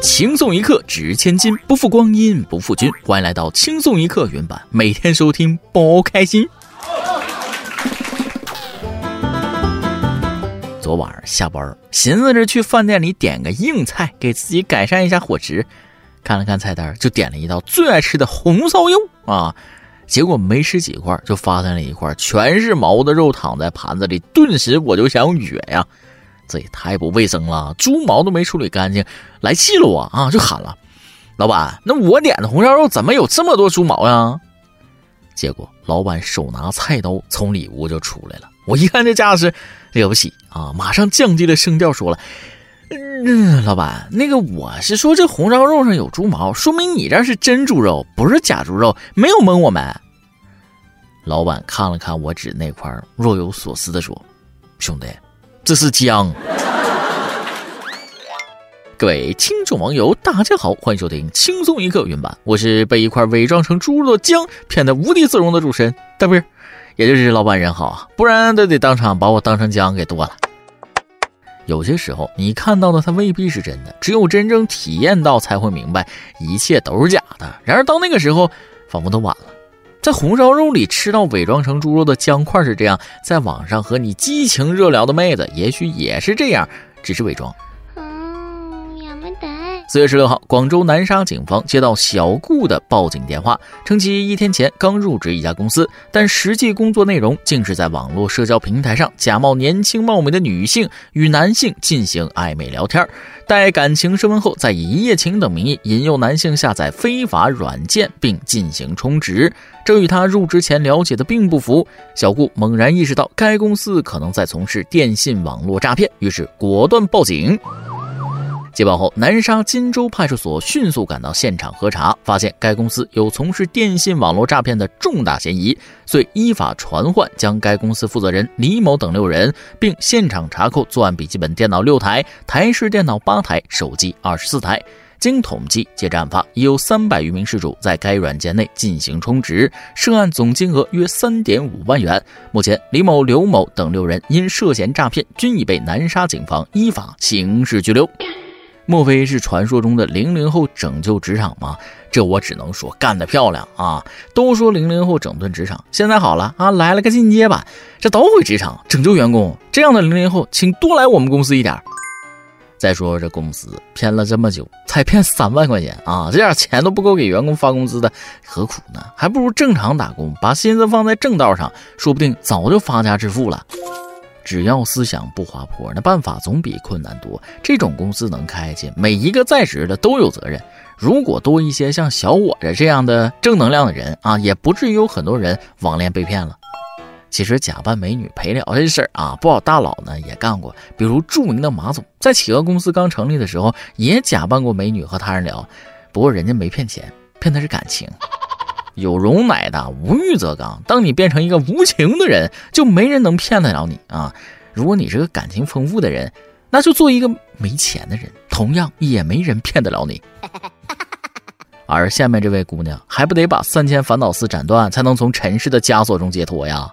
轻松一刻值千金，不负光阴不负君。欢迎来到轻松一刻云版，每天收听，包开心。昨晚下班，寻思着去饭店里点个硬菜，给自己改善一下伙食。看了看菜单，就点了一道最爱吃的红烧肉啊。结果没吃几块，就发现了一块全是毛的肉躺在盘子里，顿时我就想哕呀。这也太不卫生了，猪毛都没处理干净，来气了我啊！就喊了，老板，那我点的红烧肉怎么有这么多猪毛呀？结果老板手拿菜刀从里屋就出来了，我一看这架势了不起啊，马上降低了声调说了，嗯，老板，那个我是说这红烧肉上有猪毛，说明你这是真猪肉，不是假猪肉，没有蒙我们。老板看了看我指那块，若有所思的说，兄弟。这是姜。各位听众网友，大家好，欢迎收听轻松一刻云版，我是被一块伪装成猪肉的姜骗得无地自容的主持人大兵，也就是老板人好啊，不然都得当场把我当成姜给剁了。有些时候，你看到的它未必是真的，只有真正体验到才会明白一切都是假的。然而到那个时候，仿佛都晚了。在红烧肉里吃到伪装成猪肉的姜块是这样，在网上和你激情热聊的妹子也许也是这样，只是伪装。四月十六号，广州南沙警方接到小顾的报警电话，称其一天前刚入职一家公司，但实际工作内容竟是在网络社交平台上假冒年轻貌美的女性与男性进行暧昧聊天，待感情升温后，再以一夜情等名义引诱男性下载非法软件并进行充值。这与他入职前了解的并不符。小顾猛然意识到该公司可能在从事电信网络诈骗，于是果断报警。接报后，南沙金州派出所迅速赶到现场核查，发现该公司有从事电信网络诈骗的重大嫌疑，遂依法传唤将该公司负责人李某等六人，并现场查扣作案笔记本电脑六台、台式电脑八台、手机二十四台。经统计，截至案发，已有三百余名失主在该软件内进行充值，涉案总金额约三点五万元。目前，李某、刘某等六人因涉嫌诈骗，均已被南沙警方依法刑事拘留。莫非是传说中的零零后拯救职场吗？这我只能说干得漂亮啊！都说零零后整顿职场，现在好了啊，来了个进阶版，这捣毁职场，拯救员工。这样的零零后，请多来我们公司一点。再说这公司骗了这么久，才骗三万块钱啊，这点钱都不够给员工发工资的，何苦呢？还不如正常打工，把心思放在正道上，说不定早就发家致富了。只要思想不滑坡，那办法总比困难多。这种公司能开去，每一个在职的都有责任。如果多一些像小我这这样的正能量的人啊，也不至于有很多人网恋被骗了。其实假扮美女陪聊这事儿啊，不少大佬呢也干过。比如著名的马总，在企鹅公司刚成立的时候，也假扮过美女和他人聊。不过人家没骗钱，骗的是感情。有容乃大，无欲则刚。当你变成一个无情的人，就没人能骗得了你啊！如果你是个感情丰富的人，那就做一个没钱的人，同样也没人骗得了你。而下面这位姑娘，还不得把三千烦恼丝斩断，才能从尘世的枷锁中解脱呀？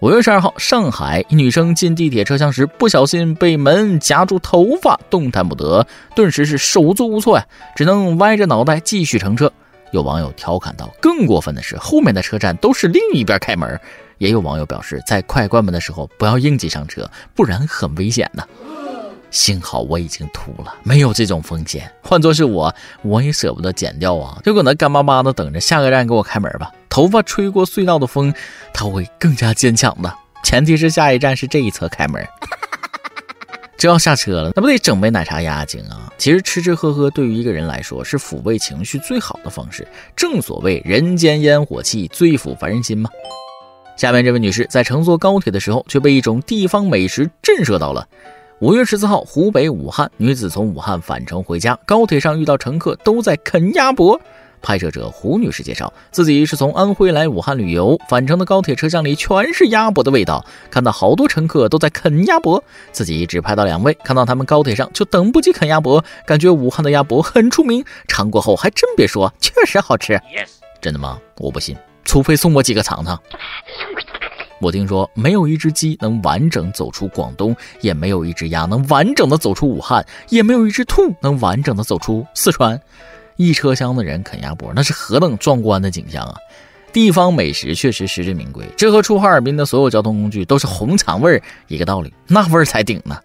五月十二号，上海一女生进地铁车厢时，不小心被门夹住头发，动弹不得，顿时是手足无措呀，只能歪着脑袋继续乘车。有网友调侃道：“更过分的是，后面的车站都是另一边开门。”也有网友表示，在快关门的时候不要应急上车，不然很危险的。幸好我已经秃了，没有这种风险。换做是我，我也舍不得剪掉啊，就搁那干巴巴的等着下个站给我开门吧。头发吹过隧道的风，它会更加坚强的。前提是下一站是这一侧开门。这要下车了，那不得整杯奶茶压压惊啊！其实吃吃喝喝对于一个人来说是抚慰情绪最好的方式，正所谓人间烟火气，最抚凡人心嘛。下面这位女士在乘坐高铁的时候，却被一种地方美食震慑到了。五月十四号，湖北武汉女子从武汉返程回家，高铁上遇到乘客都在啃鸭脖。拍摄者胡女士介绍，自己是从安徽来武汉旅游，返程的高铁车厢里全是鸭脖的味道，看到好多乘客都在啃鸭脖，自己只拍到两位，看到他们高铁上就等不及啃鸭脖，感觉武汉的鸭脖很出名，尝过后还真别说，确实好吃。真的吗？我不信，除非送我几个尝尝。我听说没有一只鸡能完整走出广东，也没有一只鸭能完整的走出武汉，也没有一只兔能完整的走出四川。一车厢的人啃鸭脖，那是何等壮观的景象啊！地方美食确实实至名归，这和出哈尔滨的所有交通工具都是红肠味儿一个道理，那味儿才顶呢。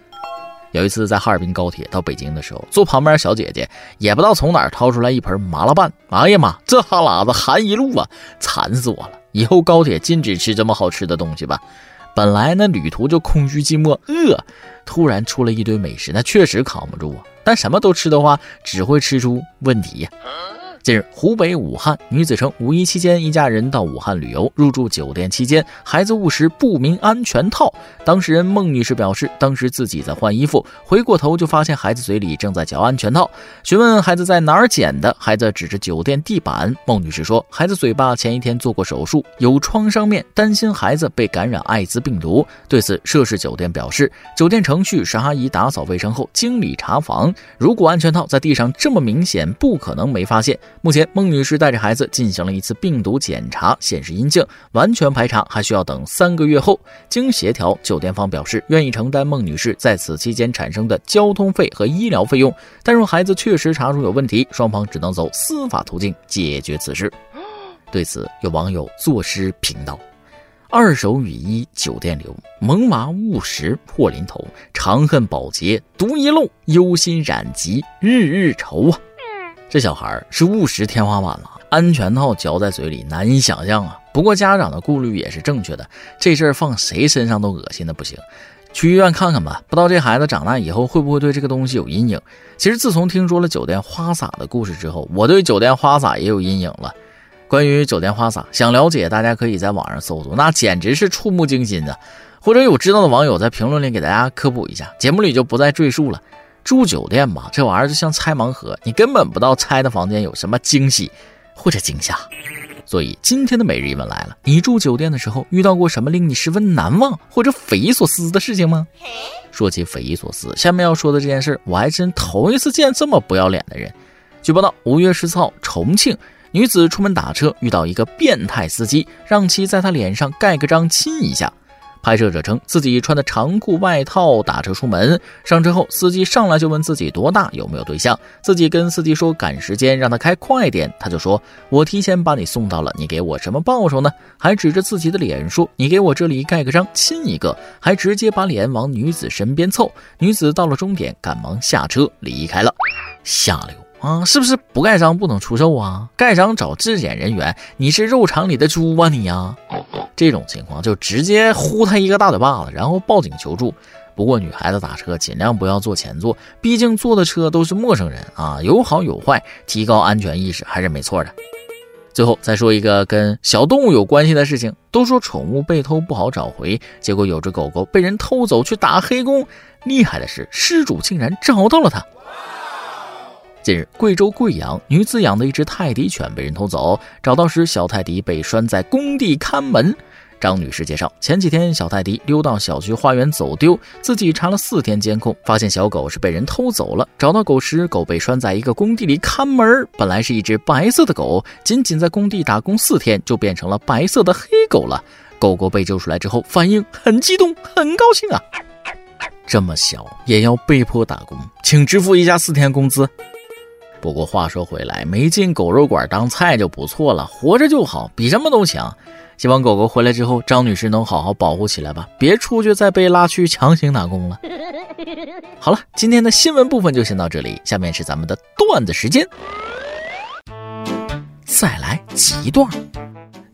有一次在哈尔滨高铁到北京的时候，坐旁边小姐姐也不知道从哪儿掏出来一盆麻辣拌，哎呀妈，这哈喇子含一路啊，馋死我了！以后高铁禁止吃这么好吃的东西吧。本来那旅途就空虚寂寞饿，突然出了一堆美食，那确实扛不住啊。但什么都吃的话，只会吃出问题呀。近日，湖北武汉女子称，五一期间一家人到武汉旅游，入住酒店期间，孩子误食不明安全套。当事人孟女士表示，当时自己在换衣服，回过头就发现孩子嘴里正在嚼安全套。询问孩子在哪儿捡的，孩子指着酒店地板。孟女士说，孩子嘴巴前一天做过手术，有创伤面，担心孩子被感染艾滋病毒。对此，涉事酒店表示，酒店程序是阿姨打扫卫生后经理查房，如果安全套在地上这么明显，不可能没发现。目前，孟女士带着孩子进行了一次病毒检查，显示阴性，完全排查还需要等三个月后。经协调，酒店方表示愿意承担孟女士在此期间产生的交通费和医疗费用，但若孩子确实查出有问题，双方只能走司法途径解决此事。对此，有网友作诗评道：“二手雨衣酒店留，萌娃误食破临头，长恨保洁独一漏，忧心染疾日日愁啊。”这小孩是误食天花板了，安全套嚼在嘴里，难以想象啊！不过家长的顾虑也是正确的，这事儿放谁身上都恶心的不行，去医院看看吧。不知道这孩子长大以后会不会对这个东西有阴影？其实自从听说了酒店花洒的故事之后，我对酒店花洒也有阴影了。关于酒店花洒，想了解大家可以在网上搜索，那简直是触目惊心的。或者有知道的网友在评论里给大家科普一下，节目里就不再赘述了。住酒店吧，这玩意儿就像拆盲盒，你根本不知道拆的房间有什么惊喜或者惊吓。所以今天的每日一问来了：你住酒店的时候遇到过什么令你十分难忘或者匪夷所思的事情吗？说起匪夷所思，下面要说的这件事，我还真头一次见这么不要脸的人。据报道，五月十四号，重庆女子出门打车，遇到一个变态司机，让其在她脸上盖个章亲一下。拍摄者称自己穿的长裤外套打车出门，上车后司机上来就问自己多大，有没有对象。自己跟司机说赶时间，让他开快点。他就说：“我提前把你送到了，你给我什么报酬呢？”还指着自己的脸说：“你给我这里盖个章，亲一个。”还直接把脸往女子身边凑。女子到了终点，赶忙下车离开了。下流啊！是不是不盖章不能出售啊？盖章找质检人员，你是肉场里的猪啊你呀！这种情况就直接呼他一个大嘴巴子，然后报警求助。不过女孩子打车尽量不要坐前座，毕竟坐的车都是陌生人啊，有好有坏，提高安全意识还是没错的。最后再说一个跟小动物有关系的事情，都说宠物被偷不好找回，结果有只狗狗被人偷走去打黑工，厉害的是失主竟然找到了它。近日，贵州贵阳女子养的一只泰迪犬被人偷走，找到时，小泰迪被拴在工地看门。张女士介绍，前几天小泰迪溜到小区花园走丢，自己查了四天监控，发现小狗是被人偷走了。找到狗时，狗被拴在一个工地里看门。本来是一只白色的狗，仅仅在工地打工四天，就变成了白色的黑狗了。狗狗被救出来之后，反应很激动，很高兴啊！这么小也要被迫打工，请支付一下四天工资。不过话说回来，没进狗肉馆当菜就不错了，活着就好，比什么都强。希望狗狗回来之后，张女士能好好保护起来吧，别出去再被拉去强行打工了。好了，今天的新闻部分就先到这里，下面是咱们的段子时间。再来几段，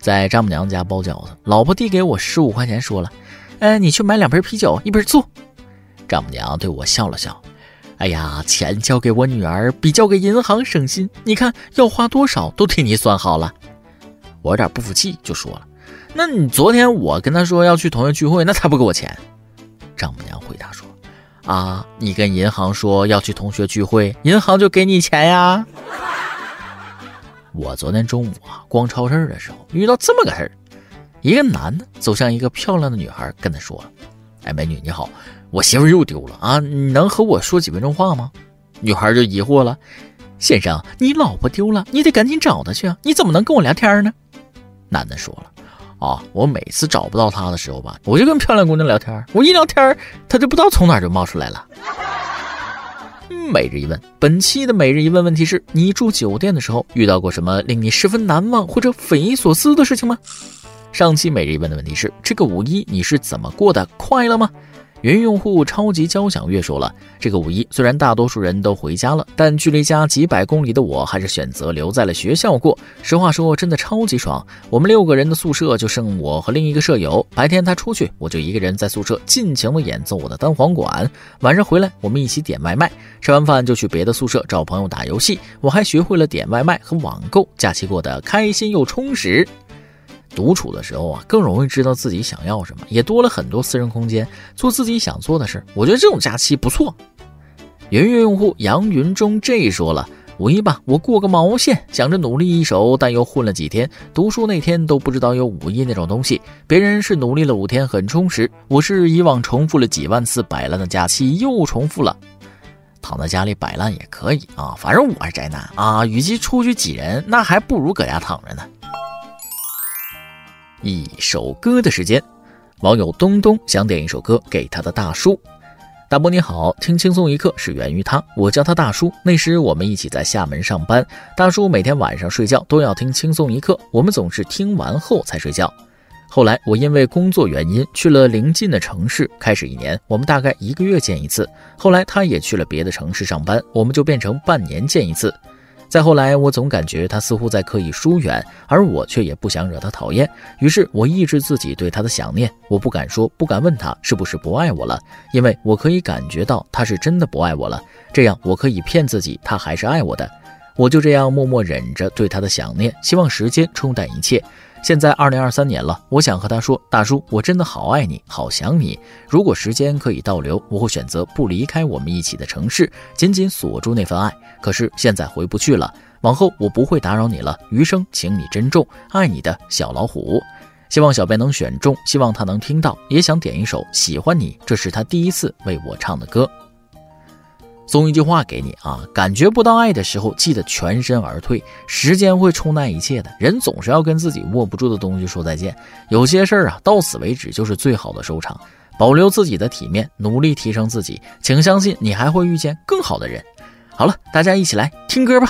在丈母娘家包饺子，老婆递给我十五块钱，说了：“哎，你去买两瓶啤酒，一瓶醋。”丈母娘对我笑了笑。哎呀，钱交给我女儿比交给银行省心。你看要花多少都替你算好了。我有点不服气，就说了：“那你昨天我跟他说要去同学聚会，那他不给我钱？”丈母娘回答说：“啊，你跟银行说要去同学聚会，银行就给你钱呀。”我昨天中午啊逛超市的时候遇到这么个事儿，一个男的走向一个漂亮的女孩，跟她说：“哎，美女你好。”我媳妇又丢了啊！你能和我说几分钟话吗？女孩就疑惑了：“先生，你老婆丢了，你得赶紧找她去啊！你怎么能跟我聊天呢？”男的说了：“啊，我每次找不到她的时候吧，我就跟漂亮姑娘聊天，我一聊天，她就不知道从哪就冒出来了。每日一问，本期的每日一问问题是你住酒店的时候遇到过什么令你十分难忘或者匪夷所思的事情吗？上期每日一问的问题是这个五一你是怎么过的？快乐吗？云用户超级交响乐说了，这个五一虽然大多数人都回家了，但距离家几百公里的我还是选择留在了学校过。实话说，真的超级爽。我们六个人的宿舍就剩我和另一个舍友，白天他出去，我就一个人在宿舍尽情的演奏我的单簧管。晚上回来，我们一起点外卖，吃完饭就去别的宿舍找朋友打游戏。我还学会了点外卖和网购，假期过得开心又充实。独处的时候啊，更容易知道自己想要什么，也多了很多私人空间，做自己想做的事。我觉得这种假期不错。云云用户杨云中 J 说了：“五一吧，我过个毛线，想着努力一手，但又混了几天。读书那天都不知道有五一那种东西。别人是努力了五天，很充实，我是以往重复了几万次摆烂的假期又重复了。躺在家里摆烂也可以啊，反正我是宅男啊，与其出去挤人，那还不如搁家躺着呢。”一首歌的时间，网友东东想点一首歌给他的大叔。大伯你好，听轻松一刻是源于他，我叫他大叔。那时我们一起在厦门上班，大叔每天晚上睡觉都要听轻松一刻，我们总是听完后才睡觉。后来我因为工作原因去了邻近的城市，开始一年我们大概一个月见一次。后来他也去了别的城市上班，我们就变成半年见一次。再后来，我总感觉他似乎在刻意疏远，而我却也不想惹他讨厌。于是，我抑制自己对他的想念。我不敢说，不敢问他是不是不爱我了，因为我可以感觉到他是真的不爱我了。这样，我可以骗自己，他还是爱我的。我就这样默默忍着对他的想念，希望时间冲淡一切。现在二零二三年了，我想和他说：“大叔，我真的好爱你，好想你。如果时间可以倒流，我会选择不离开我们一起的城市，紧紧锁住那份爱。可是现在回不去了，往后我不会打扰你了。余生，请你珍重，爱你的小老虎。希望小编能选中，希望他能听到，也想点一首《喜欢你》，这是他第一次为我唱的歌。”送一句话给你啊，感觉不到爱的时候，记得全身而退。时间会冲淡一切的，人总是要跟自己握不住的东西说再见。有些事儿啊，到此为止就是最好的收场。保留自己的体面，努力提升自己，请相信你还会遇见更好的人。好了，大家一起来听歌吧。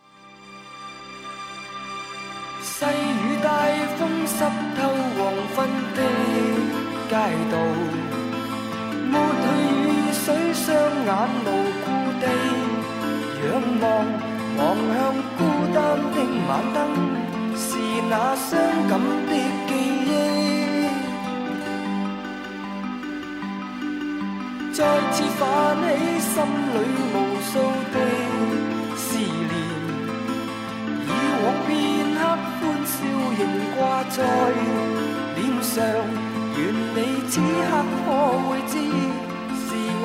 眼无故地仰望，望向孤单的晚灯，是那伤感的记忆，再次泛起心里无数的思念。以往片刻欢笑仍挂在脸上，愿你此刻可会知。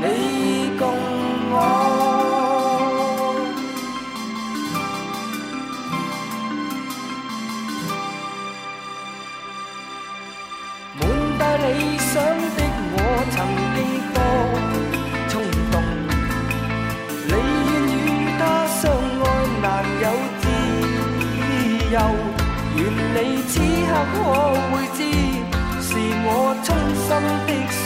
你共我，满带理想的我，曾经多冲动。你愿与他相爱，难有自由。愿你此刻可会知，是我衷心的说